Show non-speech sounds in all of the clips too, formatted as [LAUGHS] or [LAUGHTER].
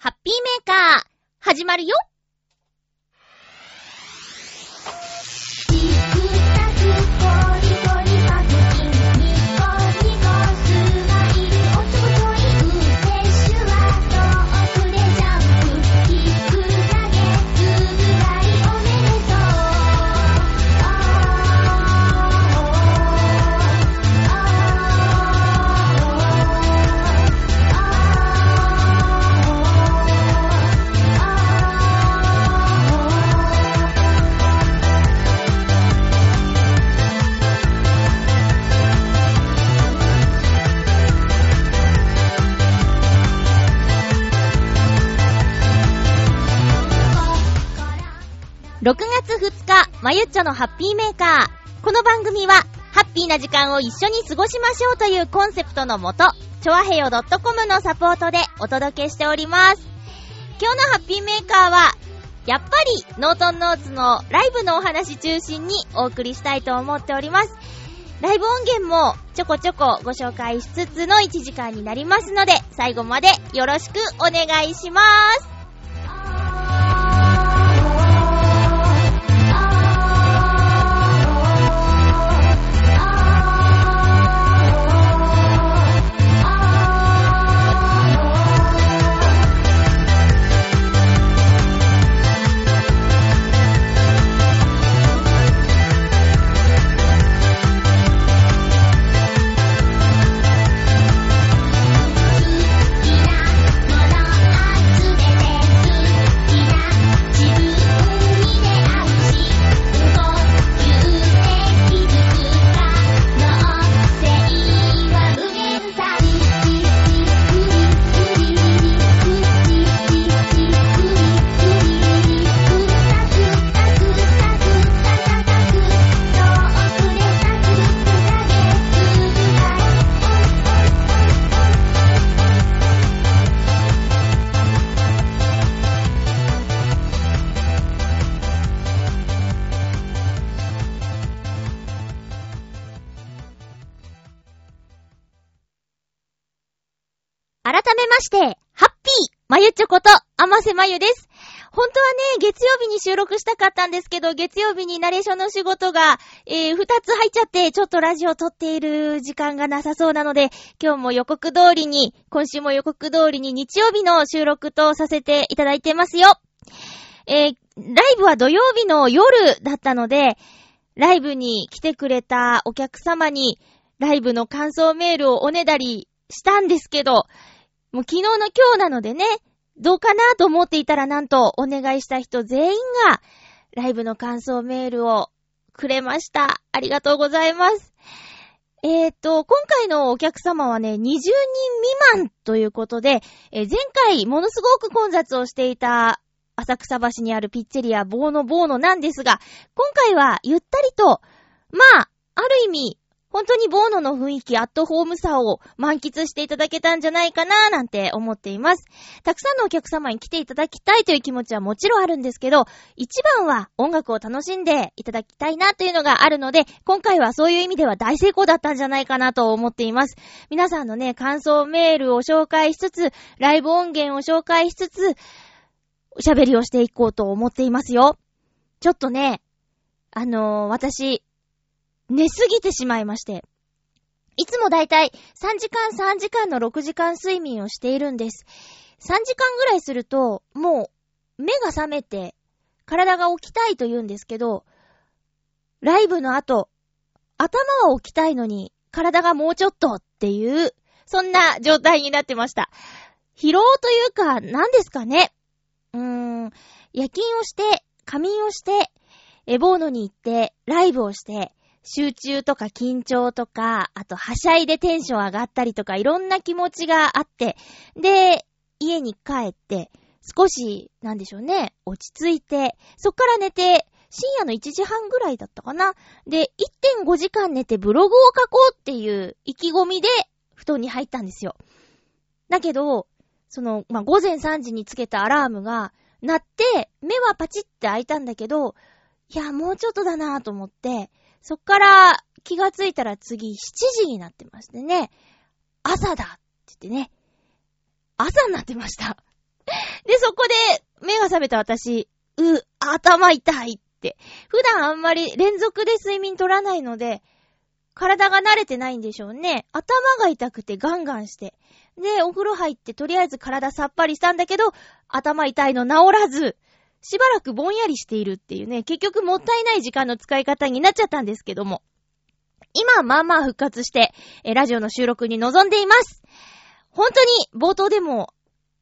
ハッピーメーカー、始まるよ。6月2日、まゆっちょのハッピーメーカー。この番組は、ハッピーな時間を一緒に過ごしましょうというコンセプトのもと、ちょわへよ .com のサポートでお届けしております。今日のハッピーメーカーは、やっぱり、ノートンノーツのライブのお話中心にお送りしたいと思っております。ライブ音源もちょこちょこご紹介しつつの1時間になりますので、最後までよろしくお願いします。ーまゆちょこと、あませまゆです。本当はね、月曜日に収録したかったんですけど、月曜日にナレーションの仕事が、えー、二つ入っちゃって、ちょっとラジオ撮っている時間がなさそうなので、今日も予告通りに、今週も予告通りに日曜日の収録とさせていただいてますよ。えー、ライブは土曜日の夜だったので、ライブに来てくれたお客様に、ライブの感想メールをおねだりしたんですけど、もう昨日の今日なのでね、どうかなと思っていたらなんとお願いした人全員がライブの感想メールをくれました。ありがとうございます。えっ、と、今回のお客様はね、20人未満ということで、えー、前回ものすごく混雑をしていた浅草橋にあるピッツェリアボーノボーノなんですが、今回はゆったりと、まあ、ある意味、本当にボーノの雰囲気、アットホームさを満喫していただけたんじゃないかななんて思っています。たくさんのお客様に来ていただきたいという気持ちはもちろんあるんですけど、一番は音楽を楽しんでいただきたいなというのがあるので、今回はそういう意味では大成功だったんじゃないかなと思っています。皆さんのね、感想メールを紹介しつつ、ライブ音源を紹介しつつ、喋りをしていこうと思っていますよ。ちょっとね、あのー、私、寝すぎてしまいまして。いつもだいたい3時間3時間の6時間睡眠をしているんです。3時間ぐらいすると、もう、目が覚めて、体が起きたいと言うんですけど、ライブの後、頭は起きたいのに、体がもうちょっとっていう、そんな状態になってました。疲労というか、何ですかね。うーん、夜勤をして、仮眠をして、エボーノに行って、ライブをして、集中とか緊張とか、あとはしゃいでテンション上がったりとか、いろんな気持ちがあって、で、家に帰って、少し、なんでしょうね、落ち着いて、そっから寝て、深夜の1時半ぐらいだったかな。で、1.5時間寝てブログを書こうっていう意気込みで布団に入ったんですよ。だけど、その、まあ、午前3時につけたアラームが鳴って、目はパチって開いたんだけど、いや、もうちょっとだなぁと思って、そっから気がついたら次7時になってましてね、朝だって言ってね、朝になってました。で、そこで、目が覚めた私、う、頭痛いって。普段あんまり連続で睡眠取らないので、体が慣れてないんでしょうね。頭が痛くてガンガンして。で、お風呂入ってとりあえず体さっぱりしたんだけど、頭痛いの治らず、しばらくぼんやりしているっていうね、結局もったいない時間の使い方になっちゃったんですけども。今、まあまあ復活して、え、ラジオの収録に臨んでいます。本当に、冒頭でも、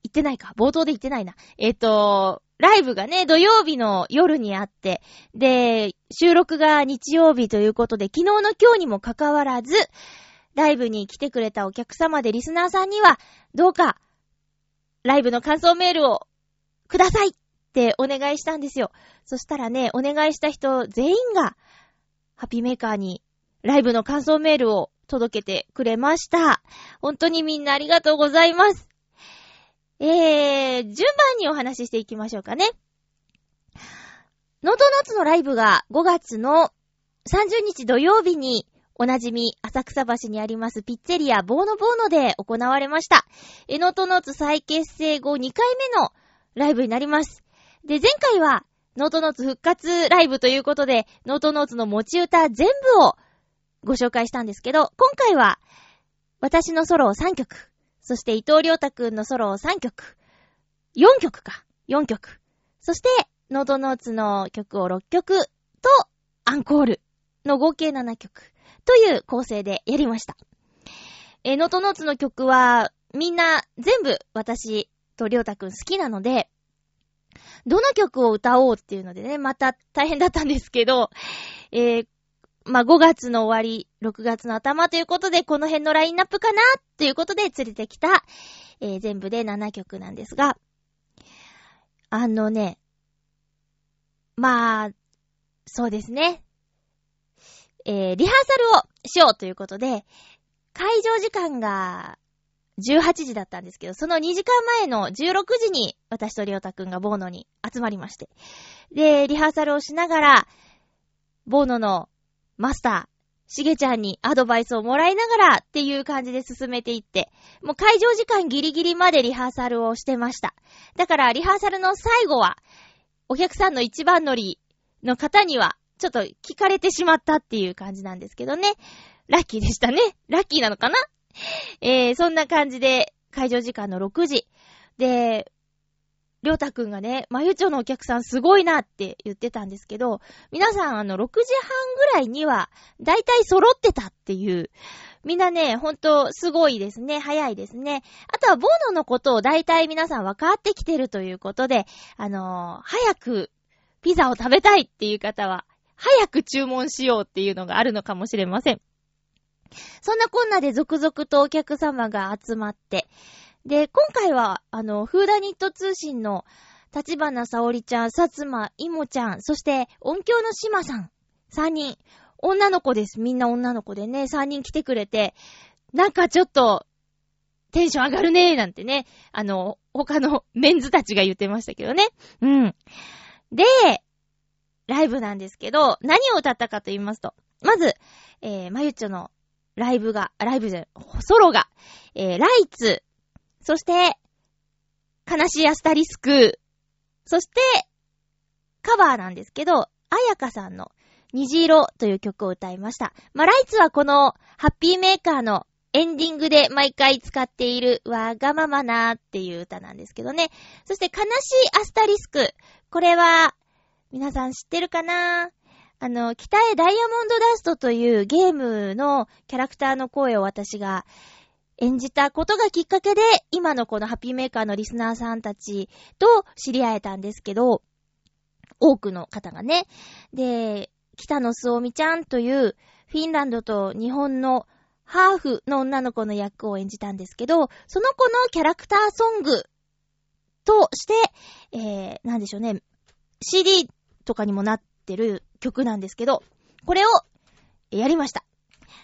言ってないか。冒頭で言ってないな。えっ、ー、と、ライブがね、土曜日の夜にあって、で、収録が日曜日ということで、昨日の今日にもかかわらず、ライブに来てくれたお客様でリスナーさんには、どうか、ライブの感想メールをくださいってお願いしたんですよ。そしたらね、お願いした人全員が、ハッピーメーカーにライブの感想メールを届けてくれました。本当にみんなありがとうございます。えー、順番にお話ししていきましょうかね。ノートノーツのライブが5月の30日土曜日におなじみ、浅草橋にありますピッツェリアボーノボーノで行われました。え、ノートノーツ再結成後2回目のライブになります。で、前回は、ノートノーツ復活ライブということで、ノートノーツの持ち歌全部をご紹介したんですけど、今回は、私のソロを3曲、そして伊藤良太くんのソロを3曲、4曲か、4曲、そして、ノートノーツの曲を6曲と、アンコールの合計7曲。という構成でやりました。え、ノートノーツの曲は、みんな全部私とりょうたくん好きなので、どの曲を歌おうっていうのでね、また大変だったんですけど、えー、まあ、5月の終わり、6月の頭ということで、この辺のラインナップかなということで連れてきた、えー、全部で7曲なんですが、あのね、まあ、そうですね。えー、リハーサルをしようということで、会場時間が18時だったんですけど、その2時間前の16時に私とりょうたくんがボーノに集まりまして。で、リハーサルをしながら、ボーノのマスター、しげちゃんにアドバイスをもらいながらっていう感じで進めていって、もう会場時間ギリギリまでリハーサルをしてました。だからリハーサルの最後は、お客さんの一番乗りの方には、ちょっと聞かれてしまったっていう感じなんですけどね。ラッキーでしたね。ラッキーなのかな？[LAUGHS] えー、そんな感じで、会場時間の6時。で、りょうたくんがね、まゆちょのお客さんすごいなって言ってたんですけど、皆さんあの6時半ぐらいには、だいたい揃ってたっていう。みんなね、ほんとすごいですね。早いですね。あとはボーノのことをだいたい皆さん分かってきてるということで、あのー、早くピザを食べたいっていう方は、早く注文しようっていうのがあるのかもしれません。そんなこんなで続々とお客様が集まって、で、今回は、あの、フーダニット通信の立花沙織ちゃん、薩摩いもちゃん、そして音響の島さん、3人、女の子です。みんな女の子でね、3人来てくれて、なんかちょっと、テンション上がるねーなんてね、あの、他のメンズたちが言ってましたけどね。うん。で、ライブなんですけど、何を歌ったかと言いますと、まず、えー、まゆっちょのライブが、ライブじゃない、ソロが、えー、ライツ、そして、悲しいアスタリスク、そして、カバーなんですけど、あやかさんの虹色という曲を歌いました。まあ、ライツはこのハッピーメーカーのエンディングで毎回使っているわがままなーっていう歌なんですけどね。そして悲しいアスタリスク。これは皆さん知ってるかな？あの、北へダイヤモンドダストというゲームのキャラクターの声を私が演じたことがきっかけで、今のこのハッピーメーカーのリスナーさんたちと知り合えたんですけど、多くの方がね。で、北野すおみちゃんというフィンランドと日本のハーフの女の子の役を演じたんですけど、その子のキャラクターソングとして、えー、なんでしょうね、CD とかにもなっててる曲なんですけど、これをやりました。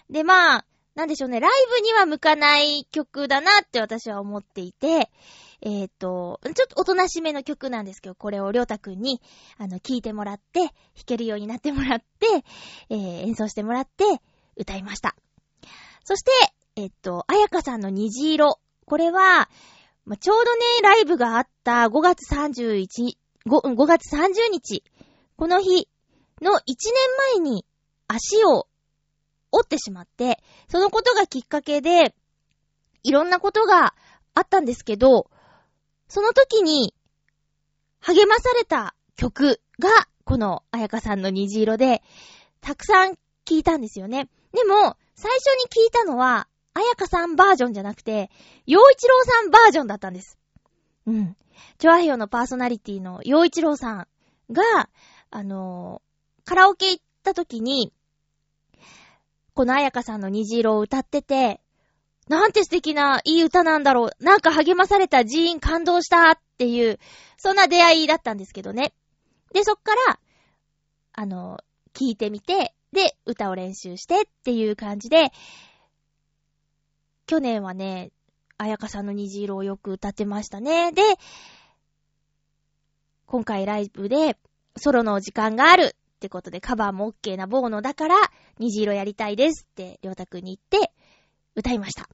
で、まあ、なんでしょうね、ライブには向かない曲だなって私は思っていて、えっ、ー、と、ちょっとおとなしめの曲なんですけど、これをりょうたくんに、あの、聴いてもらって、弾けるようになってもらって、えー、演奏してもらって、歌いました。そして、えっ、ー、と、あやかさんの虹色。これは、ま、ちょうどね、ライブがあった5月31、5, 5月30日、この日の1年前に足を折ってしまって、そのことがきっかけで、いろんなことがあったんですけど、その時に励まされた曲が、このあやかさんの虹色で、たくさん聞いたんですよね。でも、最初に聞いたのは、あやかさんバージョンじゃなくて、洋一郎さんバージョンだったんです。うん。チョアヘヨのパーソナリティの洋一郎さんが、あの、カラオケ行った時に、このあやかさんの虹色を歌ってて、なんて素敵ないい歌なんだろう。なんか励まされた寺院感動したっていう、そんな出会いだったんですけどね。で、そっから、あの、聞いてみて、で、歌を練習してっていう感じで、去年はね、あやかさんの虹色をよく歌ってましたね。で、今回ライブでソロの時間があるってことでカバーも OK なボーノだから虹色やりたいですってりょうたくんに言って歌いました。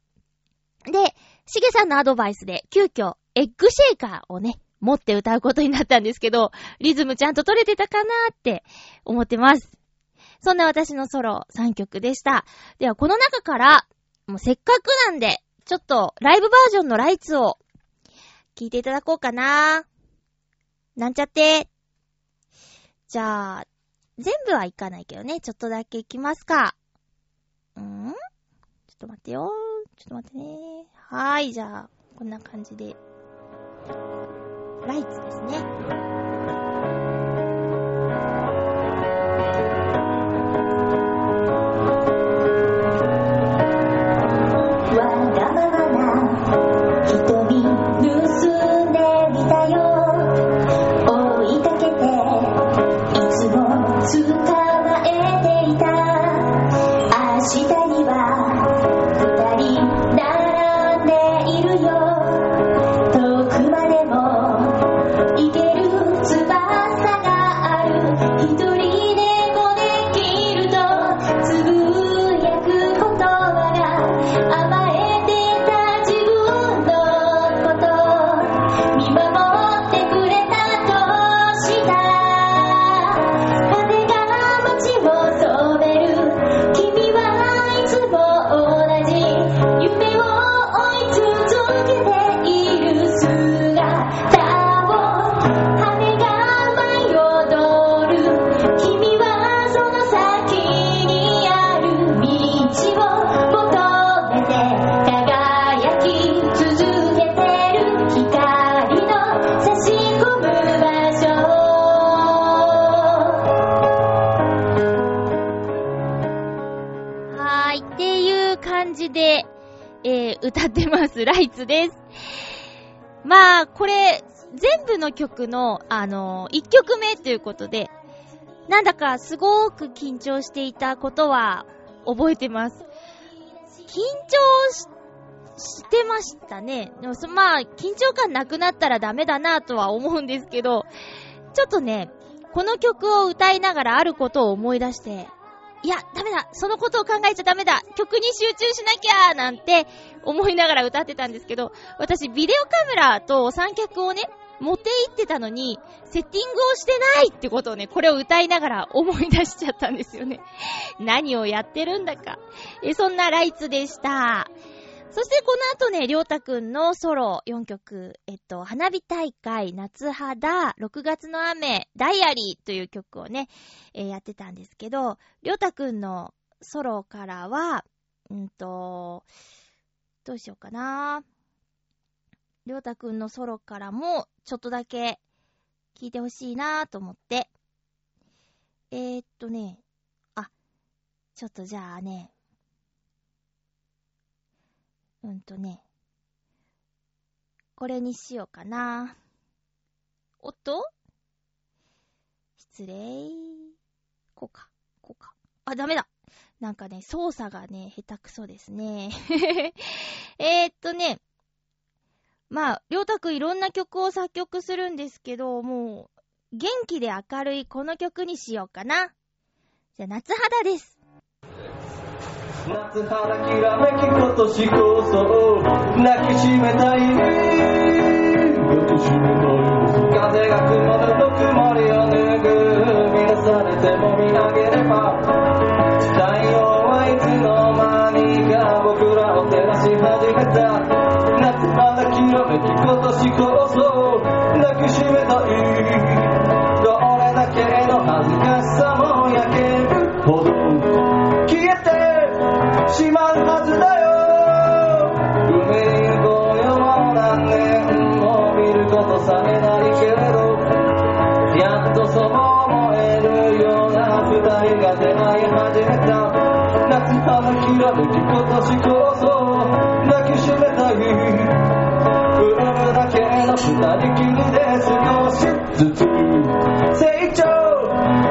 で、しげさんのアドバイスで急遽エッグシェイカーをね、持って歌うことになったんですけど、リズムちゃんと取れてたかなーって思ってます。そんな私のソロ3曲でした。では、この中から、もうせっかくなんで、ちょっとライブバージョンのライツを聞いていただこうかなー。なんちゃって。じゃあ、全部はいかないけどね、ちょっとだけいきますか。ん？ちょっと待ってよ。ちょっと待ってね。はーい、じゃあ、こんな感じで。ライツですね。はい、っていう感じでえ歌ってます。ライツです。まあ、これ全部の曲の、あのー、1曲目ということで、なんだかすごーく緊張していたことは覚えてます。緊張し、してましたね。でもまあ、緊張感なくなったらダメだなとは思うんですけど、ちょっとね、この曲を歌いながらあることを思い出して、いや、ダメだそのことを考えちゃダメだ曲に集中しなきゃなんて思いながら歌ってたんですけど、私ビデオカメラと三脚をね、持って行ってたのに、セッティングをしてないってことをね、これを歌いながら [LAUGHS] 思い出しちゃったんですよね。何をやってるんだか。え、そんなライツでした。そしてこの後ね、りょうたくんのソロ4曲、えっと、花火大会、夏肌、6月の雨、ダイアリーという曲をね、えー、やってたんですけど、りょうたくんのソロからは、うんと、どうしようかな。りょうたくんのソロからも、ちょっとだけ聞いてほしいなと思って。えー、っとね、あ、ちょっとじゃあね、うんとね、これにしようかな。おっと失礼。こうか、こうか。あ、ダメだ。なんかね、操作がね、下手くそですね。[LAUGHS] えっとね、まあ、りょうたくいろんな曲を作曲するんですけど、もう、元気で明るいこの曲にしようかな。じゃあ、夏肌です。夏花きらめき今年こそ抱きしめたい抱きしめたい風が曇るぬくもりを脱ぐ乱されても見上げれば太陽はいつの間にか僕らを照らし始めた夏花きらめき今年こそ抱きしめたいとさえないけれどやっとそう思えるような二人が出会い始めた。夏花きらめき今年こそ抱きしめたい。産むだけの二人きりで少しずつ。成長。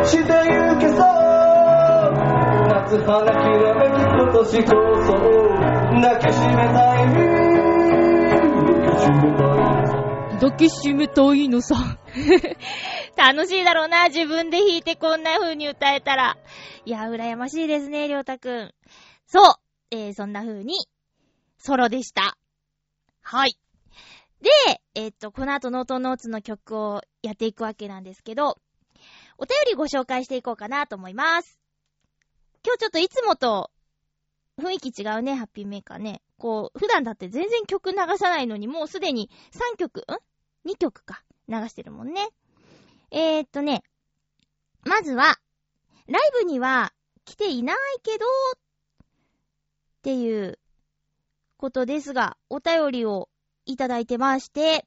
してゆけそう夏花きらめき今年こそ抱きしめたい抱きしめたい抱きしめたいのさ。[LAUGHS] 楽しいだろうな、自分で弾いてこんな風に歌えたら。いや、羨ましいですね、りょうたくん。そう、えー、そんな風に、ソロでした。はい。で、えーっと、この後ノートノーツの曲をやっていくわけなんですけど、お便りご紹介していこうかなと思います。今日ちょっといつもと雰囲気違うね、ハッピーメーカーね。こう、普段だって全然曲流さないのに、もうすでに3曲、ん ?2 曲か。流してるもんね。えー、っとね、まずは、ライブには来ていないけど、っていうことですが、お便りをいただいてまして、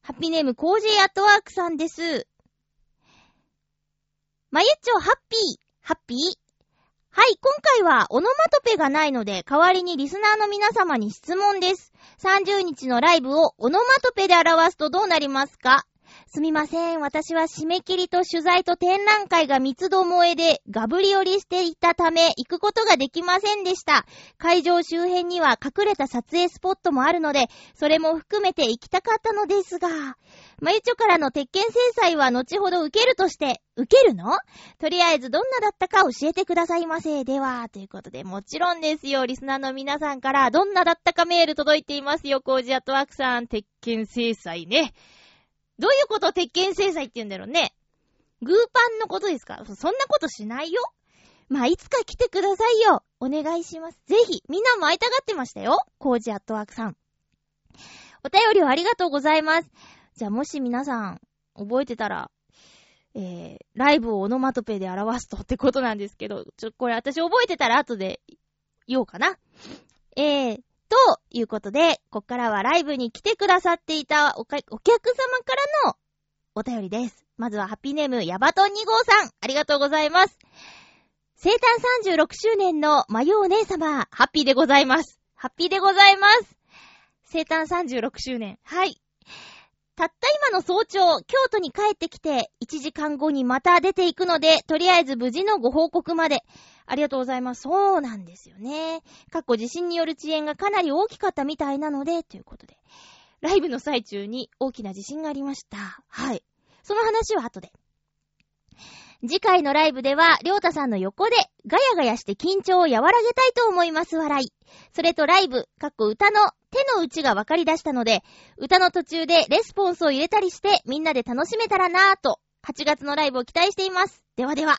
ハッピーネームコージーアットワークさんです。まゆっちょハッピー、ハッピー？はい、今回はオノマトペがないので、代わりにリスナーの皆様に質問です。30日のライブをオノマトペで表すとどうなりますか？すみません。私は締め切りと取材と展覧会が三つどもえでガブリ寄りしていたため行くことができませんでした。会場周辺には隠れた撮影スポットもあるので、それも含めて行きたかったのですが、まゆちょからの鉄拳制裁は後ほど受けるとして、受けるの？とりあえずどんなだったか教えてくださいませ。では、ということで、もちろんですよ、リスナーの皆さんからどんなだったかメール届いていますよ、コージアットワークさん。鉄拳制裁ね。どういうこと鉄拳制裁って言うんだろうね？グーパンのことですか？そんなことしないよ。まあ、いつか来てくださいよ。お願いします。ぜひ、みんなも会いたがってましたよ。コージアットワークさん。お便りをありがとうございます。じゃあ、もし皆さん、覚えてたら、えー、ライブをオノマトペで表すとってことなんですけど、ちょ、これ私覚えてたら後で言おうかな。えー、ということで、こっからはライブに来てくださっていたおかお客様からのお便りです。まずはハッピーネーム、ヤバトン2号さん、ありがとうございます。生誕36周年のマヨお姉様、ハッピーでございます。ハッピーでございます。生誕36周年。はい。たった今の早朝、京都に帰ってきて、1時間後にまた出ていくので、とりあえず無事のご報告まで。ありがとうございます。そうなんですよね。過去地震による遅延がかなり大きかったみたいなので、ということで。ライブの最中に大きな地震がありました。はい。その話は後で。次回のライブでは、りょうたさんの横でガヤガヤして緊張を和らげたいと思います、笑い。それとライブ、かっこ歌の手の内が分かり出したので、歌の途中でレスポンスを入れたりして、みんなで楽しめたらなぁと、8月のライブを期待しています。ではでは。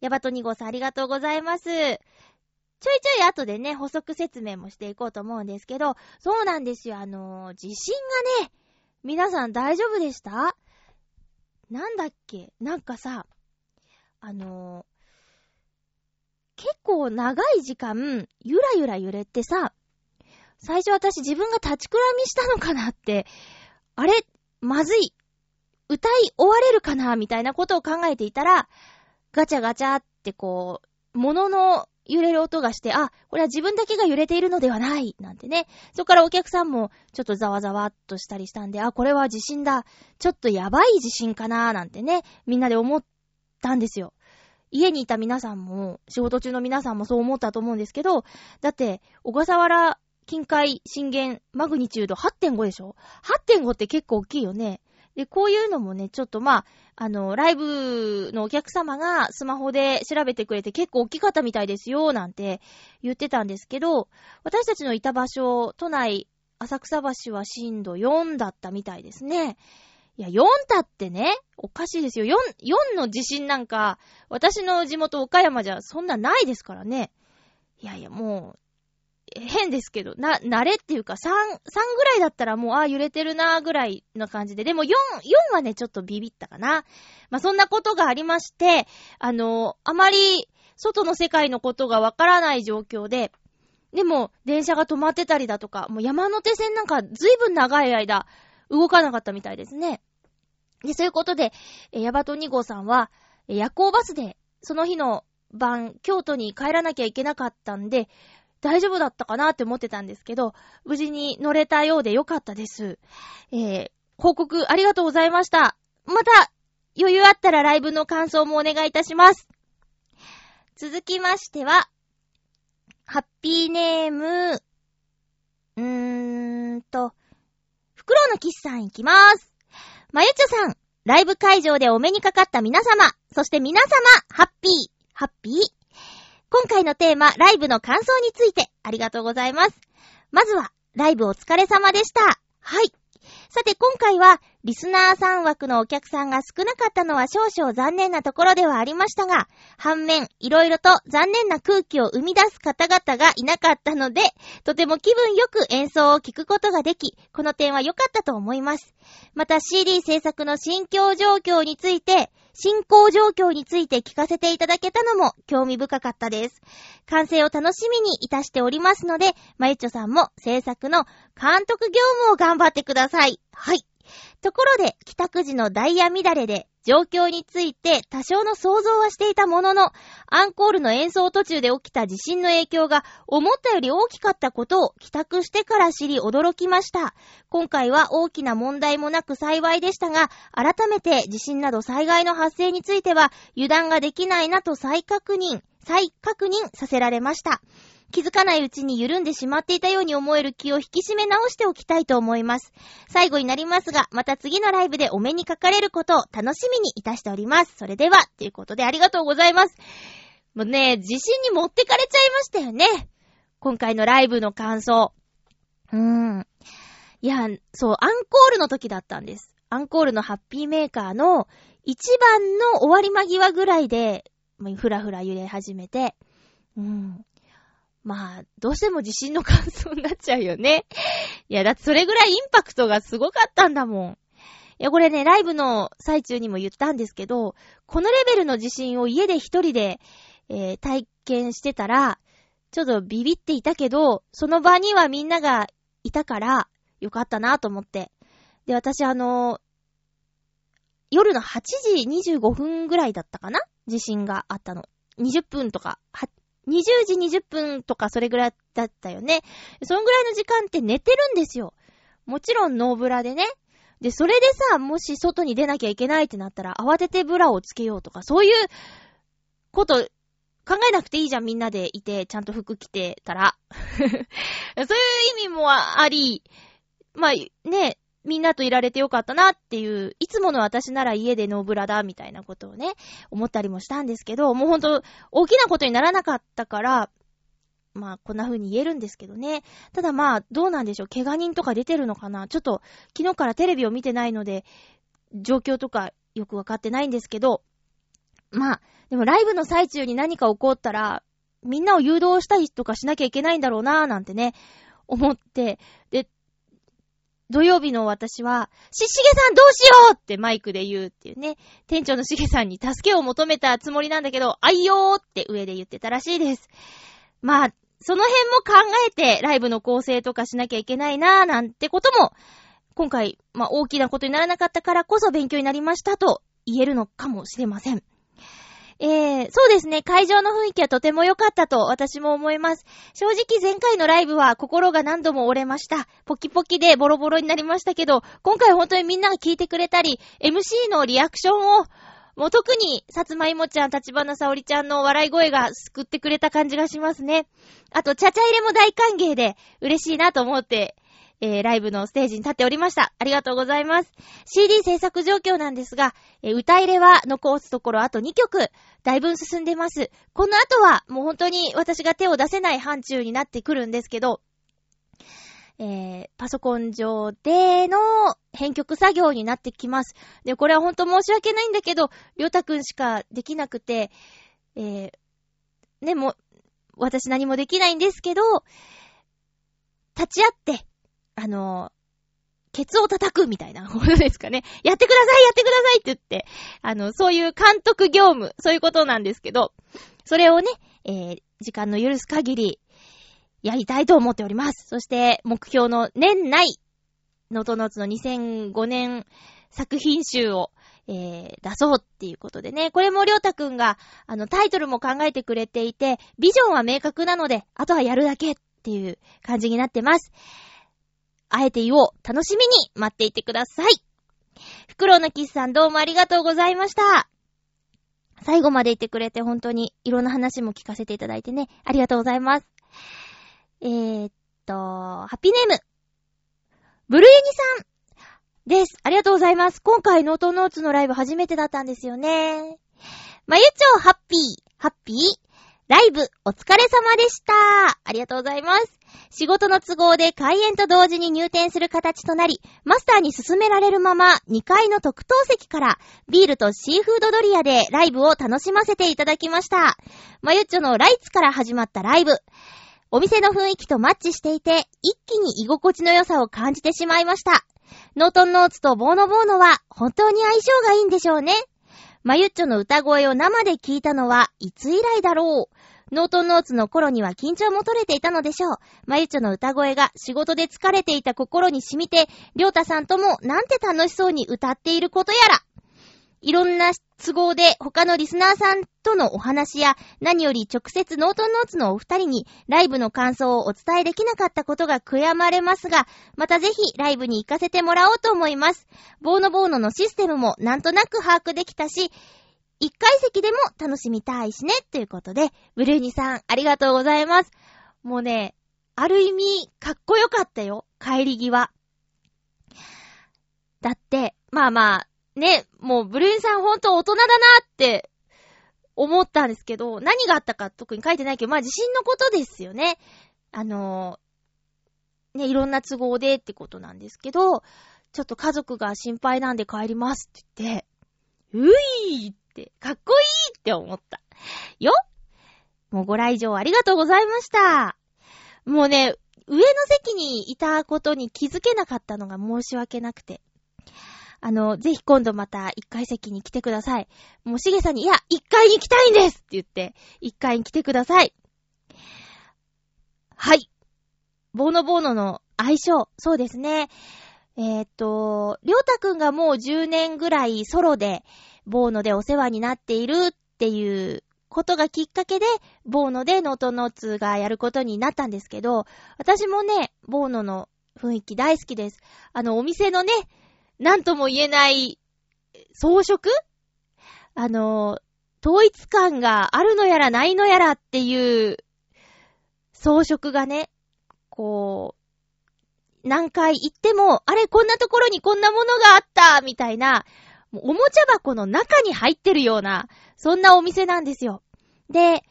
ヤバト2号さんありがとうございます。ちょいちょい後でね、補足説明もしていこうと思うんですけど、そうなんですよ、あのー、地震がね、皆さん大丈夫でした？なんだっけ？なんかさ、あのー、結構長い時間、ゆらゆら揺れてさ、最初私自分が立ちくらみしたのかなって、あれ、まずい、歌い終われるかな？みたいなことを考えていたら、ガチャガチャってこう、物の揺れる音がして、あ、これは自分だけが揺れているのではない、なんてね。そこからお客さんもちょっとざわざわっとしたりしたんで、あ、これは地震だ。ちょっとやばい地震かな、なんてね、みんなで思ったんですよ。家にいた皆さんも、仕事中の皆さんもそう思ったと思うんですけど、だって、小笠原近海震源マグニチュード8.5でしょ ?8.5 って結構大きいよね。で、こういうのもね、ちょっとまあ、あの、ライブのお客様がスマホで調べてくれて結構大きかったみたいですよ、なんて言ってたんですけど、私たちのいた場所、都内、浅草橋は震度4だったみたいですね。いや、4だってね、おかしいですよ。4、4の地震なんか、私の地元岡山じゃそんなないですからね。いやいや、もう、変ですけど、な、慣れっていうか、3、3ぐらいだったらもう、ああ、揺れてるな、ぐらいな感じで。でも4、4はね、ちょっとビビったかな。まあ、そんなことがありまして、あの、あまり、外の世界のことがわからない状況で、でも、電車が止まってたりだとか、もう山手線なんかずいぶん長い間、動かなかったみたいですね。で、そういうことで、えヤバト2号さんは、夜行バスで、その日の晩、京都に帰らなきゃいけなかったんで、大丈夫だったかなって思ってたんですけど、無事に乗れたようでよかったです。えー、報告ありがとうございました。また、余裕あったらライブの感想もお願いいたします。続きましては、ハッピーネーム、うーんと、フクロウのキスさんいきまーす。まゆちょさん、ライブ会場でお目にかかった皆様、そして皆様、ハッピー、ハッピー。今回のテーマ、ライブの感想について、ありがとうございます。まずは、ライブお疲れ様でした。はい。さて今回は、リスナーさん枠のお客さんが少なかったのは少々残念なところではありましたが、反面、いろいろと残念な空気を生み出す方々がいなかったので、とても気分よく演奏を聴くことができ、この点は良かったと思います。また CD 制作の心境状況について、進行状況について聞かせていただけたのも興味深かったです。完成を楽しみにいたしておりますので、まゆちょさんも制作の監督業務を頑張ってください。はい。ところで、帰宅時のダイヤ乱れで、状況について多少の想像はしていたものの、アンコールの演奏途中で起きた地震の影響が思ったより大きかったことを帰宅してから知り驚きました。今回は大きな問題もなく幸いでしたが、改めて地震など災害の発生については油断ができないなと再確認、再確認させられました。気づかないうちに緩んでしまっていたように思える気を引き締め直しておきたいと思います。最後になりますが、また次のライブでお目にかかれることを楽しみにいたしております。それでは、ということでありがとうございます。もうね、自信に持ってかれちゃいましたよね。今回のライブの感想。うーん。いや、そう、アンコールの時だったんです。アンコールのハッピーメーカーの一番の終わり間際ぐらいで、ふらふら揺れ始めて、うん。まあ、どうしても地震の感想になっちゃうよね。[LAUGHS] いや、だってそれぐらいインパクトがすごかったんだもん。いや、これね、ライブの最中にも言ったんですけど、このレベルの地震を家で一人で、えー、体験してたら、ちょっとビビっていたけど、その場にはみんながいたから、よかったなと思って。で、私あのー、夜の8時25分ぐらいだったかな？地震があったの。20分とか、20時20分とかそれぐらいだったよね。そのぐらいの時間って寝てるんですよ。もちろんノーブラでね。で、それでさ、もし外に出なきゃいけないってなったら、慌ててブラをつけようとか、そういうこと考えなくていいじゃん、みんなでいて、ちゃんと服着てたら。[LAUGHS] そういう意味もあり、まあ、ね、みんなといられてよかったなっていう、いつもの私なら家でノーブラだみたいなことをね、思ったりもしたんですけど、もうほんと、大きなことにならなかったから、まあ、こんな風に言えるんですけどね。ただまあ、どうなんでしょう。怪我人とか出てるのかなちょっと、昨日からテレビを見てないので、状況とかよくわかってないんですけど、まあ、でもライブの最中に何か起こったら、みんなを誘導したりとかしなきゃいけないんだろうなぁなんてね、思って、で、土曜日の私は、し、しげさんどうしようってマイクで言うっていうね。店長のしげさんに助けを求めたつもりなんだけど、あいよーって上で言ってたらしいです。まあ、その辺も考えてライブの構成とかしなきゃいけないなーなんてことも、今回、まあ大きなことにならなかったからこそ勉強になりましたと言えるのかもしれません。えー、そうですね、会場の雰囲気はとても良かったと私も思います。正直前回のライブは心が何度も折れました。ポキポキでボロボロになりましたけど、今回本当にみんなが聞いてくれたり、MC のリアクションを、もう特に、さつまいもちゃん、立花さおりちゃんの笑い声が救ってくれた感じがしますね。あと、ちゃちゃ入れも大歓迎で、嬉しいなと思って、えー、ライブのステージに立っておりました。ありがとうございます。CD 制作状況なんですが、えー、歌入れは残すところあと2曲、だいぶ進んでます。この後はもう本当に私が手を出せない範疇になってくるんですけど、えー、パソコン上での編曲作業になってきます。で、これは本当申し訳ないんだけど、りょうたくんしかできなくて、えー、ね、も、私何もできないんですけど、立ち会って、あの、ケツを叩くみたいな [LAUGHS] ことですかね。やってくださいやってくださいって言って、あの、そういう監督業務、そういうことなんですけど、それをね、えー、時間の許す限り、やりたいと思っております。そして、目標の年内、ノートノーツの2005年作品集を、えー、出そうっていうことでね。これもりょうたくんが、あの、タイトルも考えてくれていて、ビジョンは明確なので、あとはやるだけっていう感じになってます。あえて言おう。楽しみに待っていてください。フクロウのキスさんどうもありがとうございました。最後までいてくれて本当にいろんな話も聞かせていただいてね、ありがとうございます。えー、っと、ハッピーネーム、ブルユニさんです。ありがとうございます。今回ノートノーツのライブ初めてだったんですよね。まゆちょハッピー、ハッピー、ライブお疲れ様でした。ありがとうございます。仕事の都合で開演と同時に入店する形となり、マスターに進められるまま2階の特等席からビールとシーフードドリアでライブを楽しませていただきました。まゆっちょのライツから始まったライブ。お店の雰囲気とマッチしていて、一気に居心地の良さを感じてしまいました。ノートンノーツとボーノボーノは本当に相性がいいんでしょうね。まゆっちょの歌声を生で聞いたのはいつ以来だろう。ノートンノーツの頃には緊張も取れていたのでしょう。まゆちょの歌声が仕事で疲れていた心に染みて、りょうたさんともなんて楽しそうに歌っていることやら。いろんな都合で他のリスナーさんとのお話や何より直接ノートンノーツのお二人にライブの感想をお伝えできなかったことが悔やまれますが、またぜひライブに行かせてもらおうと思います。ボーノボーノのシステムもなんとなく把握できたし、一階席でも楽しみたいしね、ということで、ブルーニさんありがとうございます。もうね、ある意味、かっこよかったよ。帰り際。だって、まあまあ、ね、もうブルーンさんほんと大人だなって思ったんですけど、何があったか特に書いてないけど、まあ地震のことですよね。あのー、ね、いろんな都合でってことなんですけど、ちょっと家族が心配なんで帰りますって言って、ういーっ、かっこいいって思った。よもうご来場ありがとうございました。もうね、上の席にいたことに気づけなかったのが申し訳なくて。あの、ぜひ今度また一階席に来てください。もうしげさんに、いや、一階に行きたいんですって言って、一階に来てください。はい。ボーノボーノの相性、そうですね。えー、っと、りょうたくんがもう10年ぐらいソロで、ボーノでお世話になっているっていうことがきっかけで、ボーノでノートノーツがやることになったんですけど、私もね、ボーノの雰囲気大好きです。あの、お店のね、なんとも言えない装飾？あの、統一感があるのやらないのやらっていう装飾がね、こう、何回行っても、あれ、こんなところにこんなものがあったみたいな、おもちゃ箱の中に入ってるような、そんなお店なんですよ。で、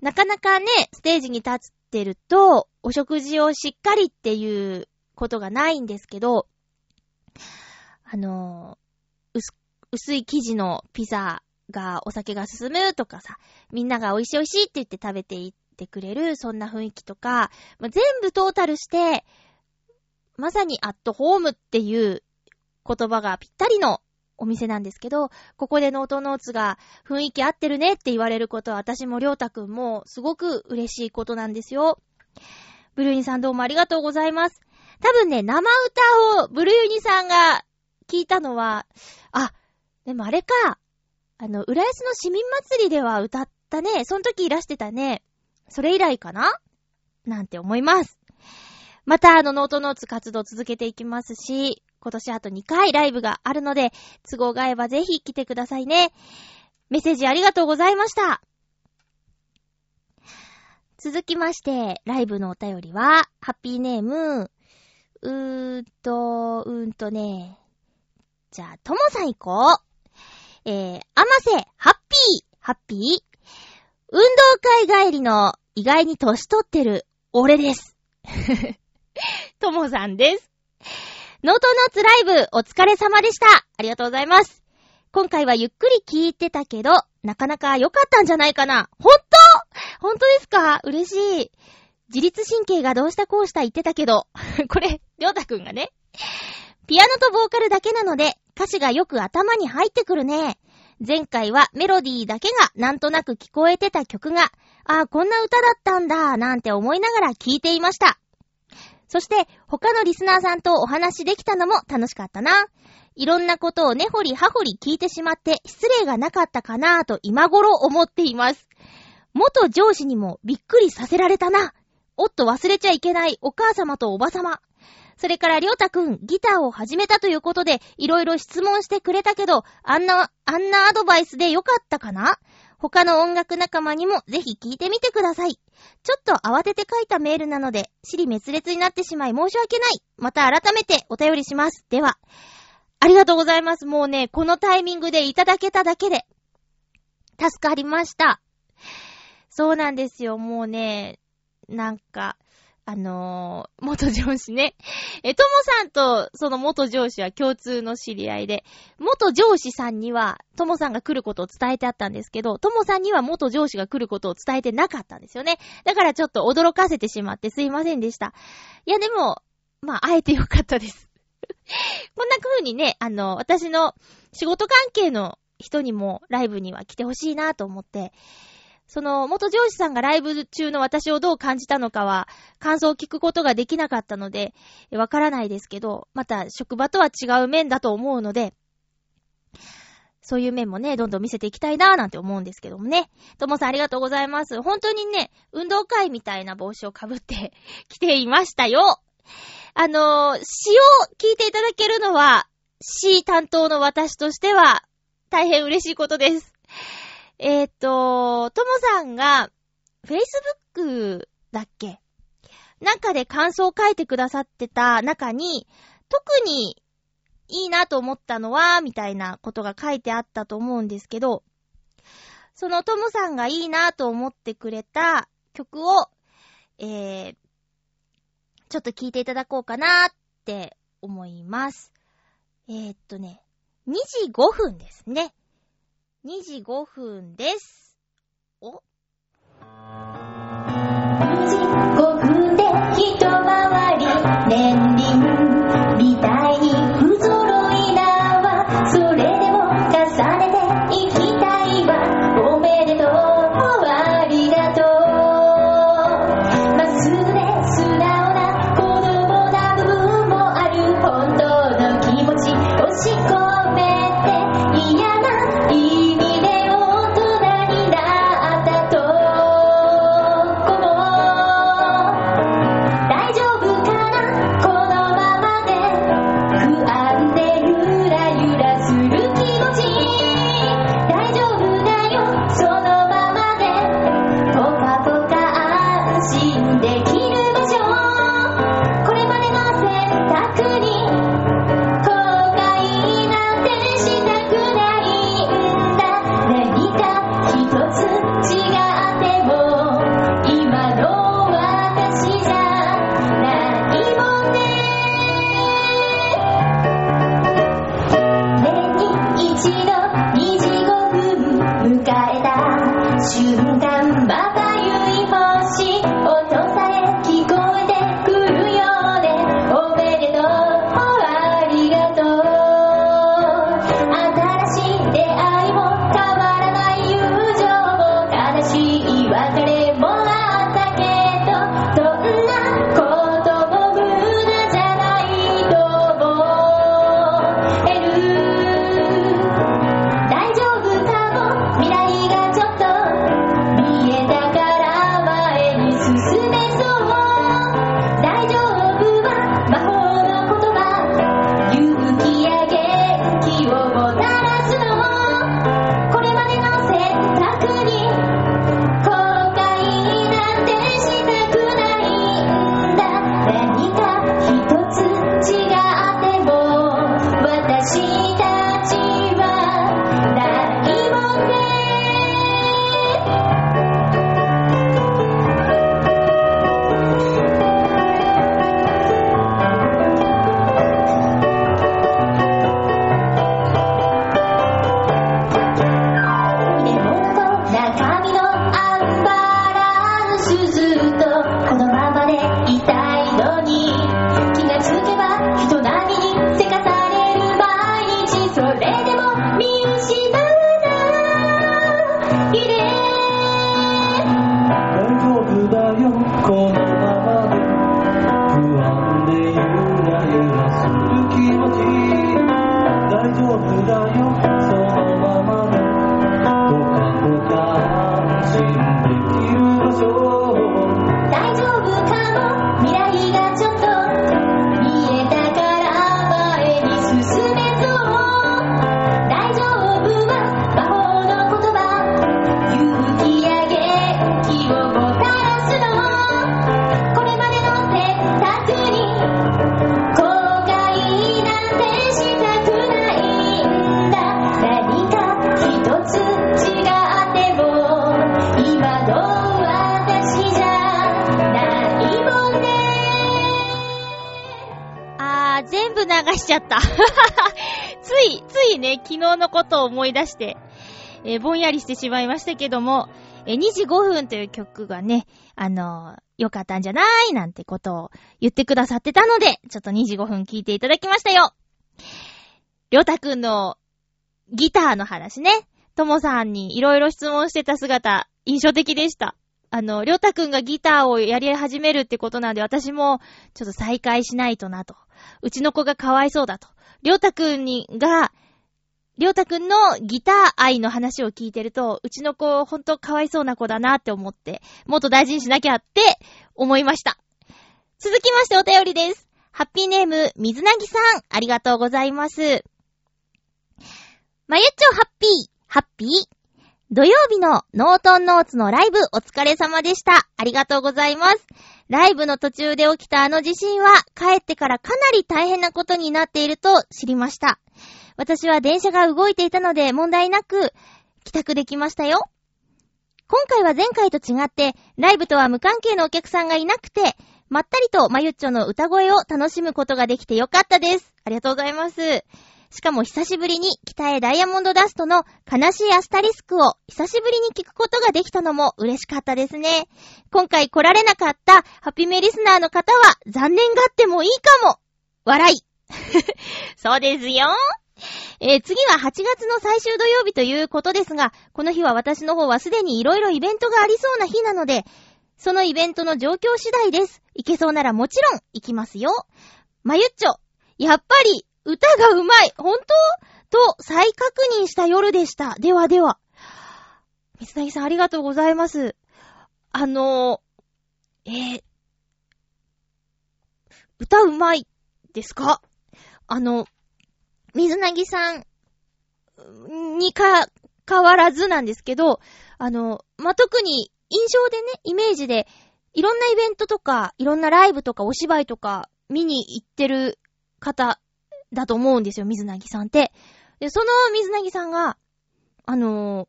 なかなかね、ステージに立ってると、お食事をしっかりっていうことがないんですけど、あの、薄、薄い生地のピザがお酒が進むとかさ、みんなが美味しい美味しいって言って食べていってくれる、そんな雰囲気とか、まあ、全部トータルして、まさにアットホームっていう言葉がぴったりのお店なんですけど、ここでノートノーツが雰囲気合ってるねって言われることは私もりょうたくんもすごく嬉しいことなんですよ。ブルーニさんどうもありがとうございます。多分ね、生歌をブルーニさんが聞いたのは、あ、でもあれか、あの、浦安の市民祭りでは歌ったね。その時いらしてたね。それ以来かな？なんて思います。また、あの、ノートノーツ活動続けていきますし、今年あと2回ライブがあるので、都合が合えばぜひ来てくださいね。メッセージありがとうございました。続きまして、ライブのお便りは、ハッピーネーム、うーんと、うーんとね。じゃあ、ともさん行こう。えー、あませ、ハッピー、ハッピー。運動会帰りの意外に年取ってる俺です。[LAUGHS] ともさんです。ノートナッツライブお疲れ様でした。ありがとうございます。今回はゆっくり聞いてたけど、なかなか良かったんじゃないかな。ほんとほんとですか？嬉しい。自律神経がどうしたこうした言ってたけど、[LAUGHS] これ、りょうたくんがね。ピアノとボーカルだけなので、歌詞がよく頭に入ってくるね。前回はメロディーだけがなんとなく聞こえてた曲が、ああ、こんな歌だったんだ、なんて思いながら聞いていました。そして、他のリスナーさんとお話できたのも楽しかったな。いろんなことを根掘り葉掘り聞いてしまって失礼がなかったかなぁと今頃思っています。元上司にもびっくりさせられたな。おっと忘れちゃいけないお母様とおば様。それからりょうたくん、ギターを始めたということで、いろいろ質問してくれたけど、あんな、あんなアドバイスでよかったかな？他の音楽仲間にもぜひ聞いてみてください。ちょっと慌てて書いたメールなので、尻滅裂になってしまい申し訳ない。また改めてお便りします。では、ありがとうございます。もうね、このタイミングでいただけただけで、助かりました。そうなんですよ。もうね、なんか、あのー、元上司ね。え、ともさんとその元上司は共通の知り合いで、元上司さんには、ともさんが来ることを伝えてあったんですけど、ともさんには元上司が来ることを伝えてなかったんですよね。だからちょっと驚かせてしまってすいませんでした。いやでも、まあ、会えてよかったです。[LAUGHS] こんな風にね、あの、私の仕事関係の人にもライブには来てほしいなと思って、その、元上司さんがライブ中の私をどう感じたのかは、感想を聞くことができなかったので、わからないですけど、また職場とは違う面だと思うので、そういう面もね、どんどん見せていきたいなーなんて思うんですけどもね。ともさんありがとうございます。本当にね、運動会みたいな帽子をかぶって [LAUGHS] 来ていましたよ。あのー、詩を聞いていただけるのは、詩担当の私としては、大変嬉しいことです。えっ、と、ともさんが、Facebook だっけ？なんかで感想を書いてくださってた中に、特にいいなと思ったのは、みたいなことが書いてあったと思うんですけど、そのともさんがいいなと思ってくれた曲を、えー、ちょっと聞いていただこうかなって思います。えー、っとね、2時5分ですね。2時5分です。お2時5分で一回りね 지나 昨日のことを思い出して、えーぼんやりしてしまいましたけども、えー2時5分という曲がね、あのー良かったんじゃないなんてことを言ってくださってたので、ちょっと2時5分聞いていただきましたよ。りょうたくんのギターの話ね。ともさんにいろいろ質問してた姿、印象的でした。あの、りょうたくんがギターをやり始めるってことなんで、私もちょっと再開しないとなと。うちの子がかわいそうだと。りょうたくんに、が、りょうたくんのギター愛の話を聞いてると、うちの子ほんとかわいそうな子だなって思って、もっと大事にしなきゃって思いました。続きましてお便りです。ハッピーネーム、水なぎさん、ありがとうございます。まゆっちょハッピー、ハッピー？土曜日のノートンノーツのライブお疲れ様でした。ありがとうございます。ライブの途中で起きたあの地震は、帰ってからかなり大変なことになっていると知りました。私は電車が動いていたので問題なく帰宅できましたよ。今回は前回と違って、ライブとは無関係のお客さんがいなくて、まったりとまゆっちょの歌声を楽しむことができてよかったです。ありがとうございます。しかも久しぶりに北へダイヤモンドダストの悲しいアスタリスクを久しぶりに聞くことができたのも嬉しかったですね。今回来られなかったハピメリスナーの方は残念がってもいいかも。笑い。[LAUGHS] そうですよ。えー次は8月の最終土曜日ということですが、この日は私の方はすでに色々イベントがありそうな日なので、そのイベントの状況次第です。行けそうならもちろん行きますよ。まゆっちょ、やっぱり歌がうまい、本当？と再確認した夜でした。ではでは。水谷さんありがとうございます。あの、えー、歌うまいですか？あの、水なぎさんにか、変わらずなんですけど、あの、まあ、特に印象でね、イメージで、いろんなイベントとか、いろんなライブとかお芝居とか見に行ってる方だと思うんですよ、水なぎさんって。で、その水なぎさんが、あの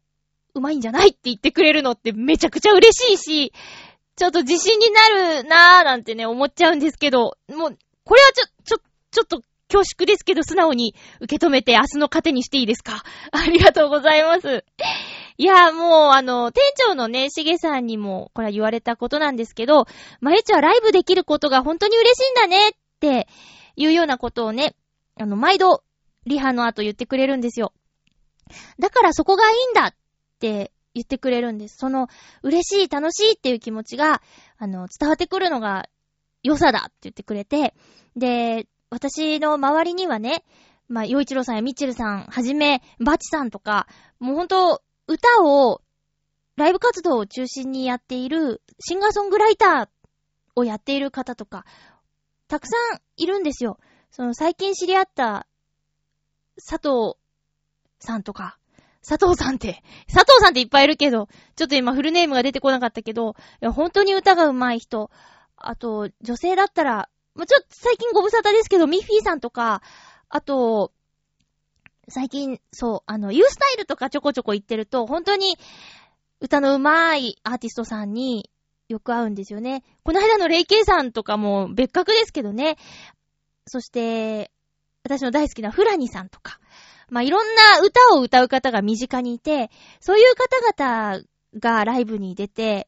うまいんじゃないって言ってくれるのってめちゃくちゃ嬉しいし、ちょっと自信になるなーなんてね、思っちゃうんですけど、もう、これはちょ、ちょ、ちょっと恐縮ですけど、素直に受け止めて明日の糧にしていいですか？[LAUGHS] ありがとうございます。いや、もう、あの、店長のね、しげさんにも、これは言われたことなんですけど、まゆちはライブできることが本当に嬉しいんだねっていうようなことをね、あの、毎度、リハの後言ってくれるんですよ。だからそこがいいんだって言ってくれるんです。その、嬉しい、楽しいっていう気持ちが、あの、伝わってくるのが良さだって言ってくれて、で、私の周りにはね、まあ、洋一郎さんやミッチェルさんはじめ、バチさんとか、もうほんと、歌を、ライブ活動を中心にやっている、シンガーソングライターをやっている方とか、たくさんいるんですよ。その、最近知り合った、佐藤さんとか、佐藤さんって、佐藤さんっていっぱいいるけど、ちょっと今フルネームが出てこなかったけど、いや本当に歌が上手い人、あと、女性だったら、まあ、ちょっと最近ご無沙汰ですけど、ミッフィーさんとか、あと、最近、そう、あの、ユースタイルとかちょこちょこ行ってると、本当に歌の上手いアーティストさんによく会うんですよね。この間のレイケイさんとかも別格ですけどね。そして、私の大好きなフラニさんとか。まあ、いろんな歌を歌う方が身近にいて、そういう方々がライブに出て、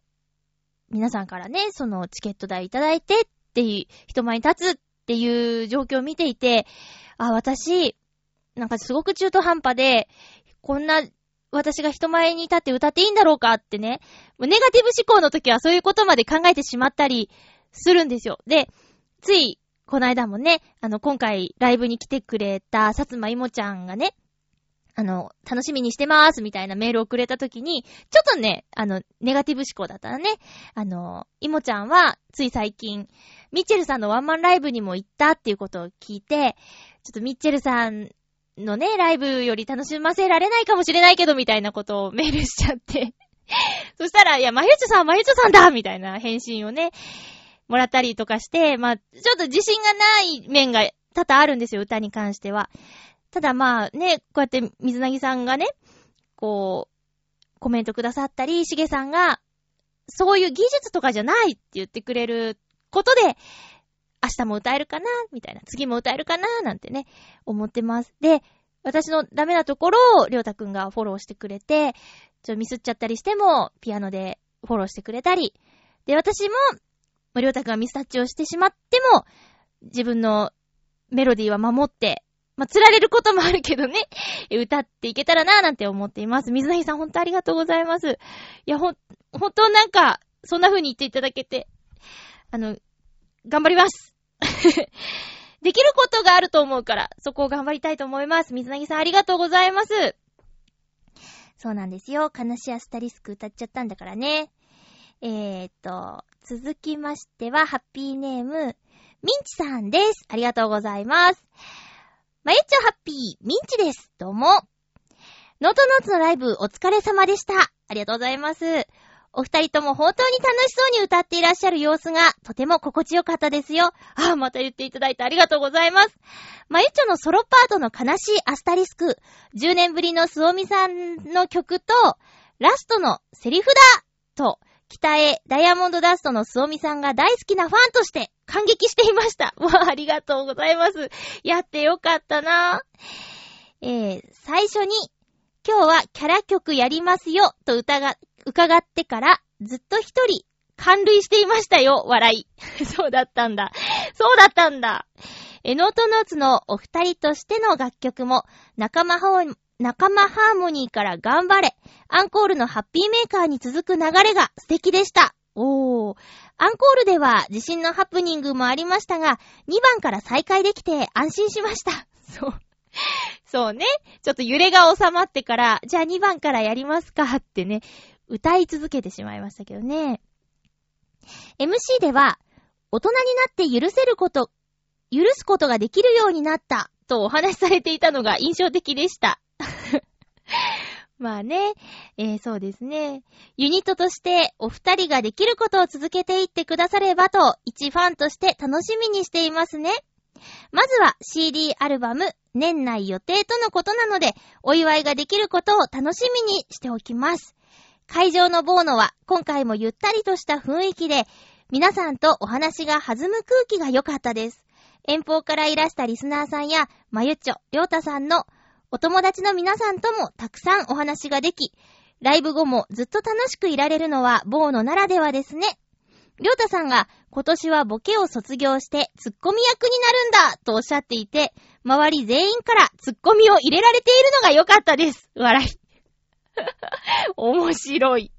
皆さんからね、そのチケット代いただいてっていう、人前に立つっていう状況を見ていて、あ、私、なんかすごく中途半端で、こんな私が人前に立って歌っていいんだろうかってね、ネガティブ思考の時はそういうことまで考えてしまったりするんですよ。で、つい、この間もね、あの、今回ライブに来てくれたさつまいもちゃんがね、あの、楽しみにしてまーすみたいなメールをくれた時に、ちょっとね、あの、ネガティブ思考だったらね、あの、いもちゃんは、つい最近、ミッチェルさんのワンマンライブにも行ったっていうことを聞いて、ちょっとミッチェルさんのね、ライブより楽しませられないかもしれないけど、みたいなことをメールしちゃって。[LAUGHS] そしたら、いや、まゆちょさん、まゆちょさんだみたいな返信をね、もらったりとかして、まあ、ちょっと自信がない面が多々あるんですよ、歌に関しては。ただまあね、こうやって水なぎさんがね、こう、コメントくださったり、しげさんが、そういう技術とかじゃないって言ってくれることで、明日も歌えるかな？みたいな。次も歌えるかな？なんてね、思ってます。で、私のダメなところを、りょうたくんがフォローしてくれて、ちょっとミスっちゃったりしても、ピアノでフォローしてくれたり、で、私も、りょうたくんがミスタッチをしてしまっても、自分のメロディーは守って、まあ、釣られることもあるけどね、[LAUGHS] 歌っていけたらなぁなんて思っています。水谷さんほんとありがとうございます。いや、ほん、ほんとなんか、そんな風に言っていただけて、あの、頑張ります [LAUGHS] できることがあると思うから、そこを頑張りたいと思います。水谷さんありがとうございます。そうなんですよ。悲しいアスタリスク歌っちゃったんだからね。えーと、続きましては、ハッピーネーム、ミンチさんです。ありがとうございます。まゆっちょハッピー、ミンチです。どうも。ノートノーツのライブお疲れ様でした。ありがとうございます。お二人とも本当に楽しそうに歌っていらっしゃる様子がとても心地よかったですよ。ああ、また言っていただいてありがとうございます。まゆちょのソロパートの悲しいアスタリスク、10年ぶりのスオミさんの曲と、ラストのセリフだと、北へダイヤモンドダストのスオミさんが大好きなファンとして感激していました。[LAUGHS] わあ、ありがとうございます。やってよかったなえー、最初に、今日はキャラ曲やりますよと歌が、伺ってからずっと一人、感涙していましたよ、笑い。[LAUGHS] そうだったんだ。そうだったんだ。え、ノートノーツのお二人としての楽曲も、仲間ハ仲間ハーモニーから頑張れ。アンコールのハッピーメーカーに続く流れが素敵でした。おー。アンコールでは地震のハプニングもありましたが、2番から再開できて安心しました。[LAUGHS] そう。そうね。ちょっと揺れが収まってから、じゃあ2番からやりますかってね、歌い続けてしまいましたけどね。MC では、大人になって許せること、許すことができるようになったとお話しされていたのが印象的でした。[LAUGHS] まあね、えー、そうですね。ユニットとしてお二人ができることを続けていってくださればと、一ファンとして楽しみにしていますね。まずは CD アルバム年内予定とのことなので、お祝いができることを楽しみにしておきます。会場のボーノは今回もゆったりとした雰囲気で、皆さんとお話が弾む空気が良かったです。遠方からいらしたリスナーさんや、まゆっちょ、りょうたさんのお友達の皆さんともたくさんお話ができ、ライブ後もずっと楽しくいられるのはボーノならではですね。りょうたさんが今年はボケを卒業してツッコミ役になるんだとおっしゃっていて、周り全員からツッコミを入れられているのが良かったです。笑い。[LAUGHS] 面白い。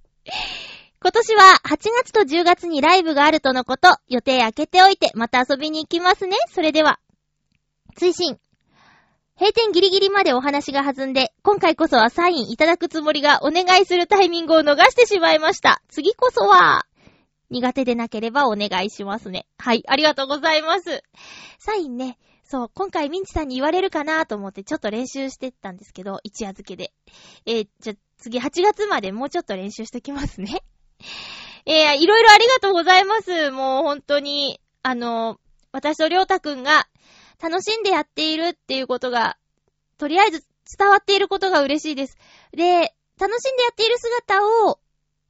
今年は8月と10月にライブがあるとのこと、予定開けておいてまた遊びに行きますね。それでは。追伸。閉店ギリギリまでお話が弾んで、今回こそはサインいただくつもりがお願いするタイミングを逃してしまいました。次こそは、苦手でなければお願いしますね。はい、ありがとうございます。サインね、そう、今回ミンチさんに言われるかなと思ってちょっと練習してったんですけど、一夜漬けで。えー、じゃ、次8月までもうちょっと練習しときますね。[LAUGHS] えー、いろいろありがとうございます。もう本当に、あの、私とりょうたくんが楽しんでやっているっていうことが、とりあえず伝わっていることが嬉しいです。で、楽しんでやっている姿を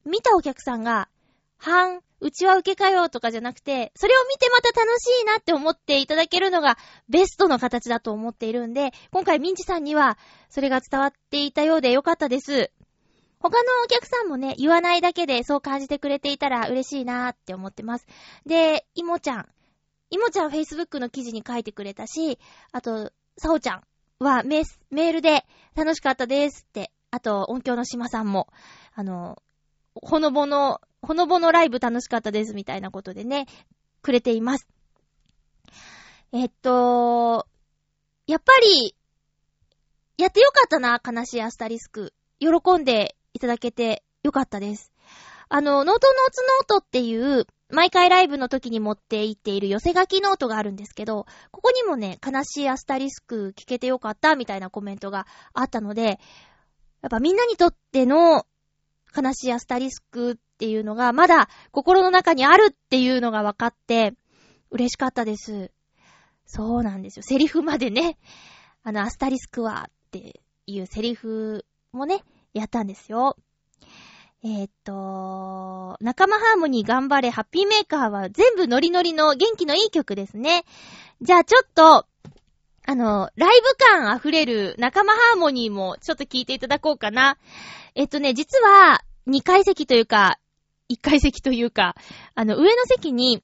見たお客さんが、半、うちは受けかよとかじゃなくて、それを見てまた楽しいなって思っていただけるのがベストの形だと思っているんで、今回ミンチさんにはそれが伝わっていたようでよかったです。他のお客さんもね、言わないだけでそう感じてくれていたら嬉しいなって思ってます。で、いもちゃん。いもちゃん Facebook の記事に書いてくれたし、あと、さおちゃんはメールで楽しかったですって、あと、音響の島さんも、あの、ほのぼの、ほのぼのライブ楽しかったですみたいなことでね、くれています。えっと、やっぱり、やってよかったな、悲しいアスタリスク。喜んでいただけてよかったです。あの、ノートノーツノートっていう、毎回ライブの時に持って行っている寄せ書きノートがあるんですけど、ここにもね、悲しいアスタリスク聞けてよかったみたいなコメントがあったので、やっぱみんなにとっての悲しいアスタリスクっていうのがまだ心の中にあるっていうのが分かって嬉しかったです。そうなんですよ。セリフまでね、あの、アスタリスクはっていうセリフもね、やったんですよ。えーっと、仲間ハーモニー頑張れハッピーメーカーは全部ノリノリの元気のいい曲ですね。じゃあちょっと、あの、ライブ感溢れる仲間ハーモニーもちょっと聞いていただこうかな。えっとね、実は、2階席というか、1階席というか、あの、上の席に、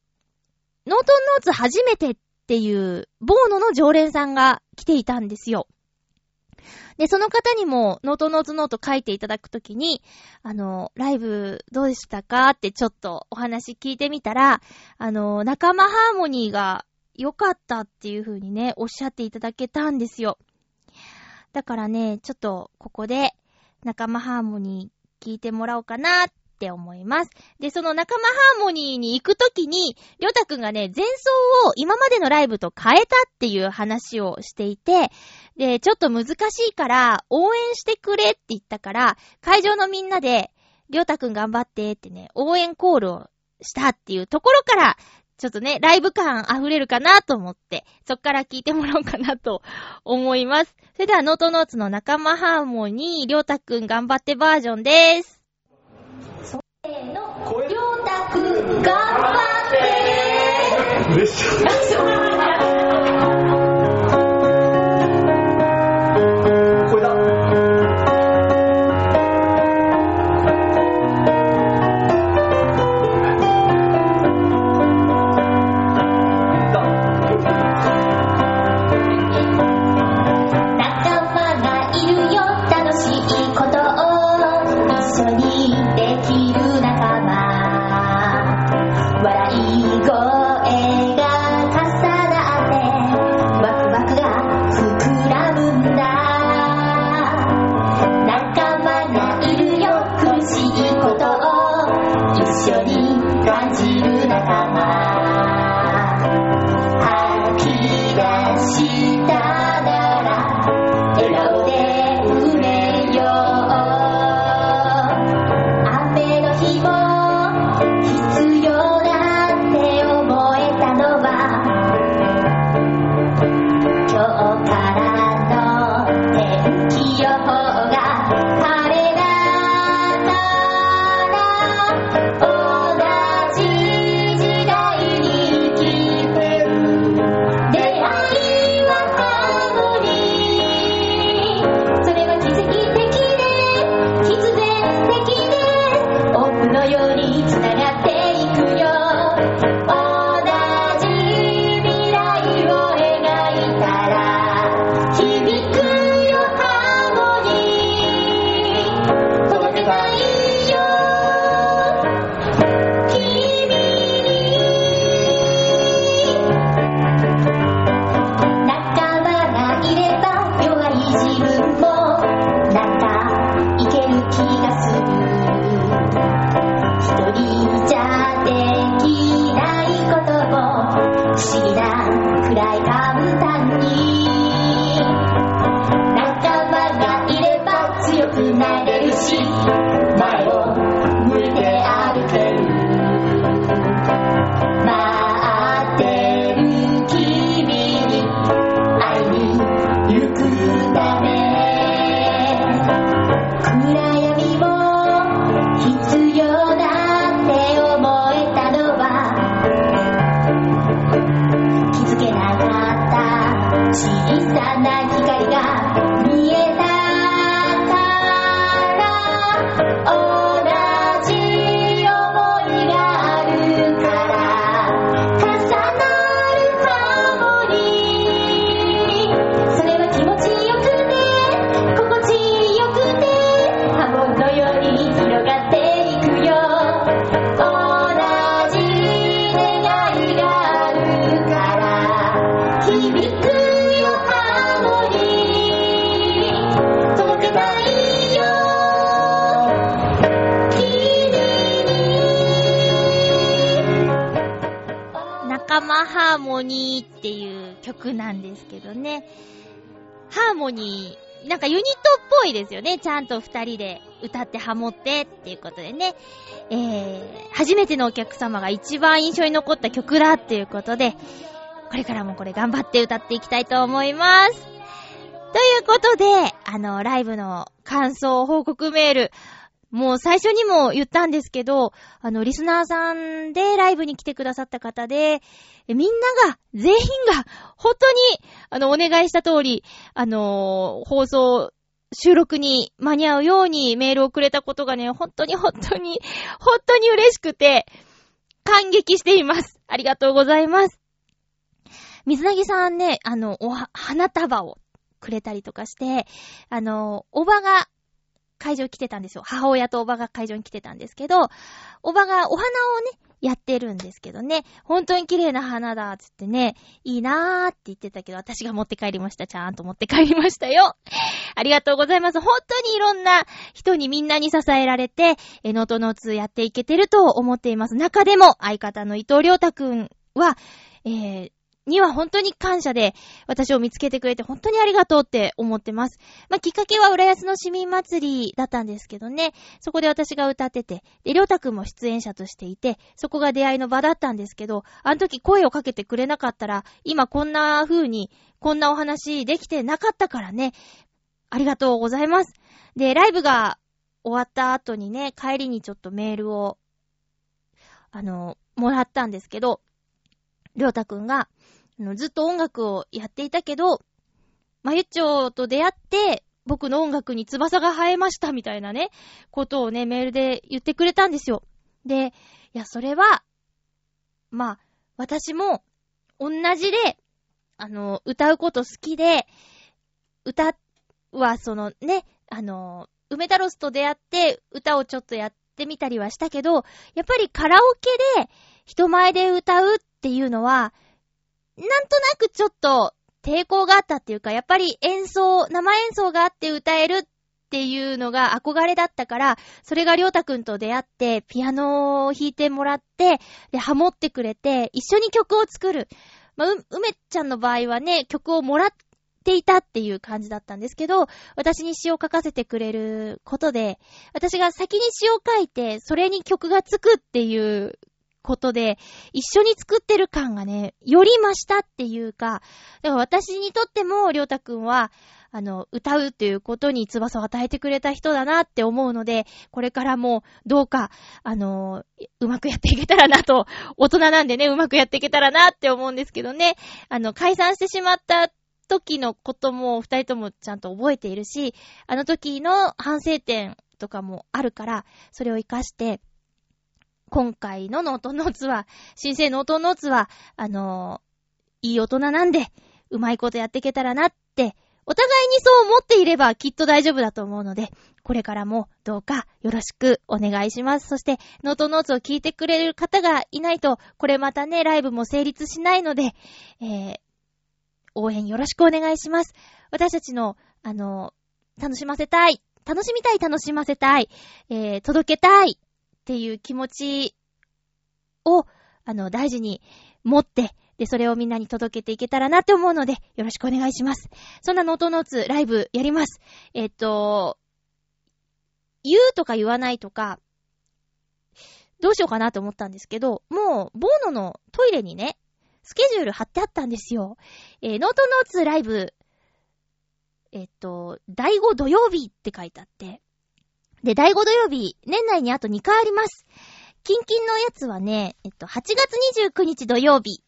ノートンノーツ初めてっていう、ボーノの常連さんが来ていたんですよ。で、その方にも、ノートノーツノート書いていただくときに、あの、ライブどうでしたかってちょっとお話聞いてみたら、あの、仲間ハーモニーが良かったっていう風にね、おっしゃっていただけたんですよ。だからね、ちょっとここで仲間ハーモニー聞いてもらおうかなって思います。で、その仲間ハーモニーに行くときに、りょうたくんがね、前奏を今までのライブと変えたっていう話をしていて、で、ちょっと難しいから、応援してくれって言ったから、会場のみんなで、りょうたくん頑張ってってね、応援コールをしたっていうところから、ちょっとね、ライブ感溢れるかなと思って、そっから聞いてもらおうかなと [LAUGHS] 思います。それでは、ノートノーツの仲間ハーモニー、りょうたくん頑張ってバージョンです。せーの、りょうたくん、頑張って [LAUGHS] 嬉しい。こ [LAUGHS] モニーっていう曲なんですけどね。ハーモニー、なんかユニットっぽいですよね。ちゃんと二人で歌ってハモってっていうことでね。えー、初めてのお客様が一番印象に残った曲だっていうことで、これからもこれ頑張って歌っていきたいと思います。ということで、あの、ライブの感想報告メール、もう最初にも言ったんですけど、あの、リスナーさんでライブに来てくださった方で、みんなが、全員が、本当に、あの、お願いした通り、あのー、放送、収録に間に合うようにメールをくれたことがね、本当に本当に、本当に嬉しくて、感激しています。ありがとうございます。水なぎさんね、あの、お、花束をくれたりとかして、あの、おばが会場来てたんですよ。母親とおばが会場に来てたんですけど、おばがお花をね、やってるんですけどね、本当に綺麗な花だ、つってね、いいなーって言ってたけど、私が持って帰りました。ちゃんと持って帰りましたよ。[LAUGHS] ありがとうございます。本当にいろんな人にみんなに支えられて、え、ノートノーツやっていけてると思っています。中でも、相方の伊藤良太くんは、えー、には本当に感謝で、私を見つけてくれて本当にありがとうって思ってます。まあ、きっかけは浦安の市民祭りだったんですけどね、そこで私が歌ってて、で、りょうたくんも出演者としていて、そこが出会いの場だったんですけど、あの時声をかけてくれなかったら、今こんな風に、こんなお話できてなかったからね、ありがとうございます。で、ライブが終わった後にね、帰りにちょっとメールを、あの、もらったんですけど、りょうたくんが、ずっと音楽をやっていたけど、まゆっちょと出会って、僕の音楽に翼が生えましたみたいなね、ことをね、メールで言ってくれたんですよ。で、いや、それは、まあ、私も、同じで、あの、歌うこと好きで、歌は、そのね、あの、梅太郎と出会って、歌をちょっとやってみたりはしたけど、やっぱりカラオケで、人前で歌うっていうのは、なんとなくちょっと抵抗があったっていうか、やっぱり演奏、生演奏があって歌えるっていうのが憧れだったから、それがりょうたくんと出会って、ピアノを弾いてもらって、で、ハモってくれて、一緒に曲を作る。まあ、う、梅ちゃんの場合はね、曲をもらっていたっていう感じだったんですけど、私に詩を書かせてくれることで、私が先に詩を書いて、それに曲がつくっていうことで、一緒に作ってる感がね、より増したっていうか、だから私にとっても、りょうたくんは、あの、歌うっていうことに翼を与えてくれた人だなって思うので、これからもどうか、あの、うまくやっていけたらなと、大人なんでね、うまくやっていけたらなって思うんですけどね、あの、解散してしまった時のことも二人ともちゃんと覚えているし、あの時の反省点とかもあるから、それを活かして、今回のノートノーツは、新生ノートノーツは、あのー、いい大人なんで、うまいことやっていけたらなって、お互いにそう思っていればきっと大丈夫だと思うので、これからもどうかよろしくお願いします。そして、ノートノーツを聞いてくれる方がいないと、これまたね、ライブも成立しないので、えー、応援よろしくお願いします。私たちの、あのー、楽しませたい、楽しみたい、楽しませたい、えー、届けたい、っていう気持ちを、あの、大事に持って、で、それをみんなに届けていけたらなって思うので、よろしくお願いします。そんなノートノーツライブやります。えっと、言うとか言わないとか、どうしようかなと思ったんですけど、もう、ボーノのトイレにね、スケジュール貼ってあったんですよ。えー、ノートノーツライブ、えっと、第5土曜日って書いてあって、で、第5土曜日、年内にあと2回あります。キンキンのやつはね、えっと、8月29日土曜日。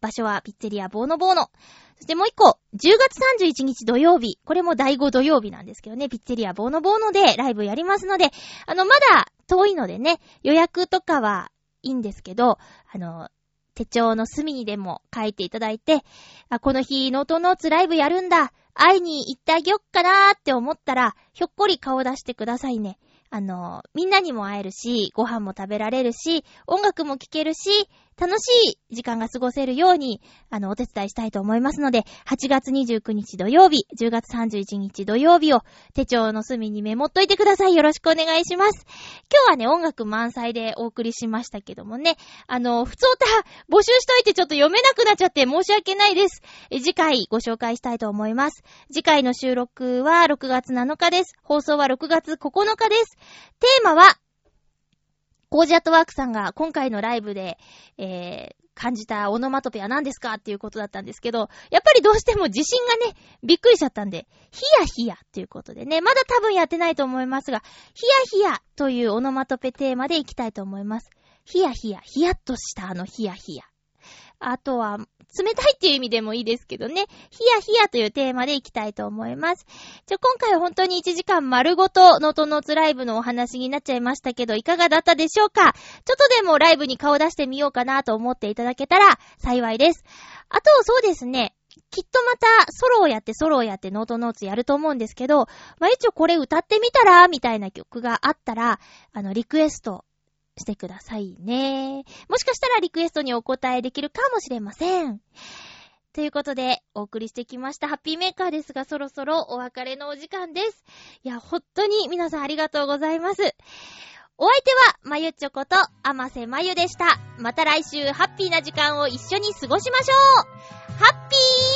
場所はピッツェリアボーノボーノ。そしてもう一個、10月31日土曜日。これも第5土曜日なんですけどね、ピッツェリアボーノボーノでライブやりますので、あの、まだ遠いのでね、予約とかはいいんですけど、あの、手帳の隅にでも書いていただいて、あ、この日、ノートノーツライブやるんだ。会いに行ってあげよっかなーって思ったら、ひょっこり顔出してくださいね。あの、みんなにも会えるし、ご飯も食べられるし、音楽も聴けるし、楽しい時間が過ごせるように、あの、お手伝いしたいと思いますので、8月29日土曜日、10月31日土曜日を手帳の隅にメモっといてください。よろしくお願いします。今日はね、音楽満載でお送りしましたけどもね、あの、普通歌募集しといてちょっと読めなくなっちゃって申し訳ないです。次回ご紹介したいと思います。次回の収録は6月7日です。放送は6月9日です。テーマは、コージアットワークさんが今回のライブで、えー、感じたオノマトペは何ですかっていうことだったんですけど、やっぱりどうしても自信がね、びっくりしちゃったんで、ヒヤヒヤっていうことでね、まだ多分やってないと思いますが、ヒヤヒヤというオノマトペテーマでいきたいと思います。ヒヤヒヤ、ヒヤっとしたあのヒヤヒヤ。あとは、冷たいっていう意味でもいいですけどね、ヒヤヒヤというテーマでいきたいと思います。じゃ、今回は本当に1時間丸ごとノートノーツライブのお話になっちゃいましたけど、いかがだったでしょうか？ちょっとでもライブに顔出してみようかなと思っていただけたら幸いです。あと、そうですね。きっとまたソロをやってソロをやってノートノーツやると思うんですけど、まあ、一応これ歌ってみたらみたいな曲があったら、あの、リクエストしてくださいね。もしかしたらリクエストにお答えできるかもしれません。ということで、お送りしてきましたハッピーメーカーですが、そろそろお別れのお時間です。いや、本当に皆さんありがとうございます。お相手は、まゆちょこと、あませまゆでした。また来週、ハッピーな時間を一緒に過ごしましょうハッピー